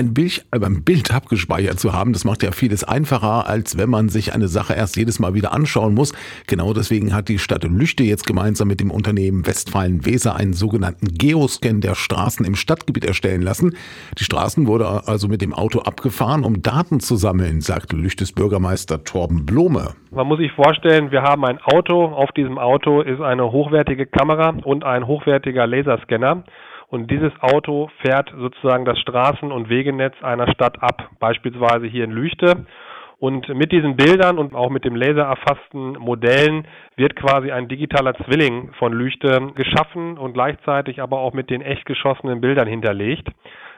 ein Bild, ein Bild abgespeichert zu haben, das macht ja vieles einfacher, als wenn man sich eine Sache erst jedes Mal wieder anschauen muss. Genau deswegen hat die Stadt Lüchte jetzt gemeinsam mit dem Unternehmen Westfalen-Weser einen sogenannten Geoscan der Straßen im Stadtgebiet erstellen lassen. Die Straßen wurde also mit dem Auto abgefahren, um Daten zu sammeln, sagte Lüchtes Bürgermeister Torben Blome. Man muss sich vorstellen, wir haben ein Auto. Auf diesem Auto ist eine hochwertige Kamera und ein hochwertiger Laserscanner. Und dieses Auto fährt sozusagen das Straßen- und Wegenetz einer Stadt ab, beispielsweise hier in Lüchte. Und mit diesen Bildern und auch mit dem lasererfassten Modellen wird quasi ein digitaler Zwilling von Lüchte geschaffen und gleichzeitig aber auch mit den echt geschossenen Bildern hinterlegt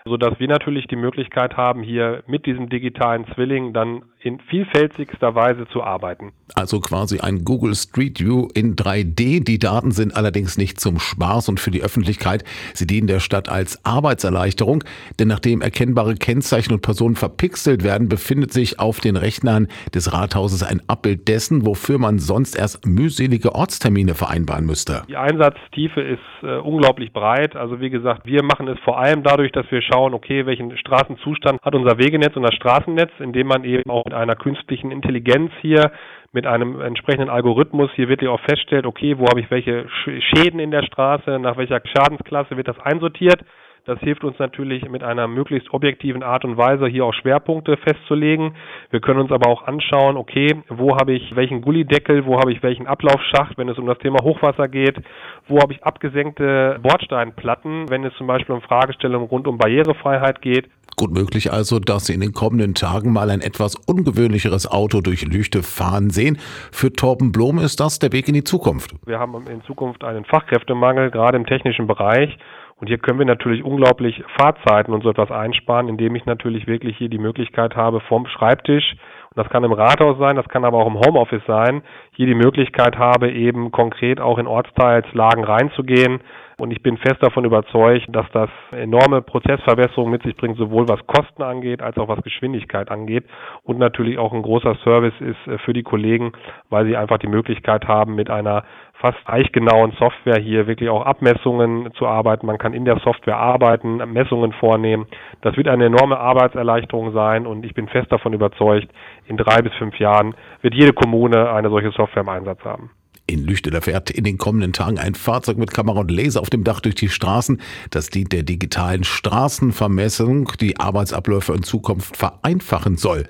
sodass wir natürlich die Möglichkeit haben, hier mit diesem digitalen Zwilling dann in vielfältigster Weise zu arbeiten. Also quasi ein Google Street View in 3D. Die Daten sind allerdings nicht zum Spaß und für die Öffentlichkeit. Sie dienen der Stadt als Arbeitserleichterung, denn nachdem erkennbare Kennzeichen und Personen verpixelt werden, befindet sich auf den Rechnern des Rathauses ein Abbild dessen, wofür man sonst erst mühselige Ortstermine vereinbaren müsste. Die Einsatztiefe ist äh, unglaublich breit. Also wie gesagt, wir machen es vor allem dadurch, dass wir schauen, okay, welchen Straßenzustand hat unser Wegenetz und das Straßennetz, indem man eben auch mit einer künstlichen Intelligenz hier mit einem entsprechenden Algorithmus hier wirklich auch feststellt, okay, wo habe ich welche Schäden in der Straße, nach welcher Schadensklasse wird das einsortiert. Das hilft uns natürlich mit einer möglichst objektiven Art und Weise hier auch Schwerpunkte festzulegen. Wir können uns aber auch anschauen, okay, wo habe ich welchen Gullideckel, wo habe ich welchen Ablaufschacht, wenn es um das Thema Hochwasser geht, wo habe ich abgesenkte Bordsteinplatten, wenn es zum Beispiel um Fragestellungen rund um Barrierefreiheit geht. Gut möglich also, dass Sie in den kommenden Tagen mal ein etwas ungewöhnlicheres Auto durch Lüchte fahren sehen. Für Torben Blom ist das der Weg in die Zukunft. Wir haben in Zukunft einen Fachkräftemangel, gerade im technischen Bereich. Und hier können wir natürlich unglaublich Fahrzeiten und so etwas einsparen, indem ich natürlich wirklich hier die Möglichkeit habe, vom Schreibtisch, und das kann im Rathaus sein, das kann aber auch im Homeoffice sein, hier die Möglichkeit habe, eben konkret auch in Ortsteilslagen reinzugehen. Und ich bin fest davon überzeugt, dass das enorme Prozessverbesserungen mit sich bringt, sowohl was Kosten angeht, als auch was Geschwindigkeit angeht. Und natürlich auch ein großer Service ist äh, für die Kollegen, weil sie einfach die Möglichkeit haben, mit einer fast eichgenauen Software hier wirklich auch Abmessungen zu arbeiten. Man kann in der Software arbeiten, Messungen vornehmen. Das wird eine enorme Arbeitserleichterung sein und ich bin fest davon überzeugt, in drei bis fünf Jahren wird jede Kommune eine solche Software im Einsatz haben. In Lüchte, fährt in den kommenden Tagen ein Fahrzeug mit Kamera und Laser auf dem Dach durch die Straßen. Das dient der digitalen Straßenvermessung, die Arbeitsabläufe in Zukunft vereinfachen soll.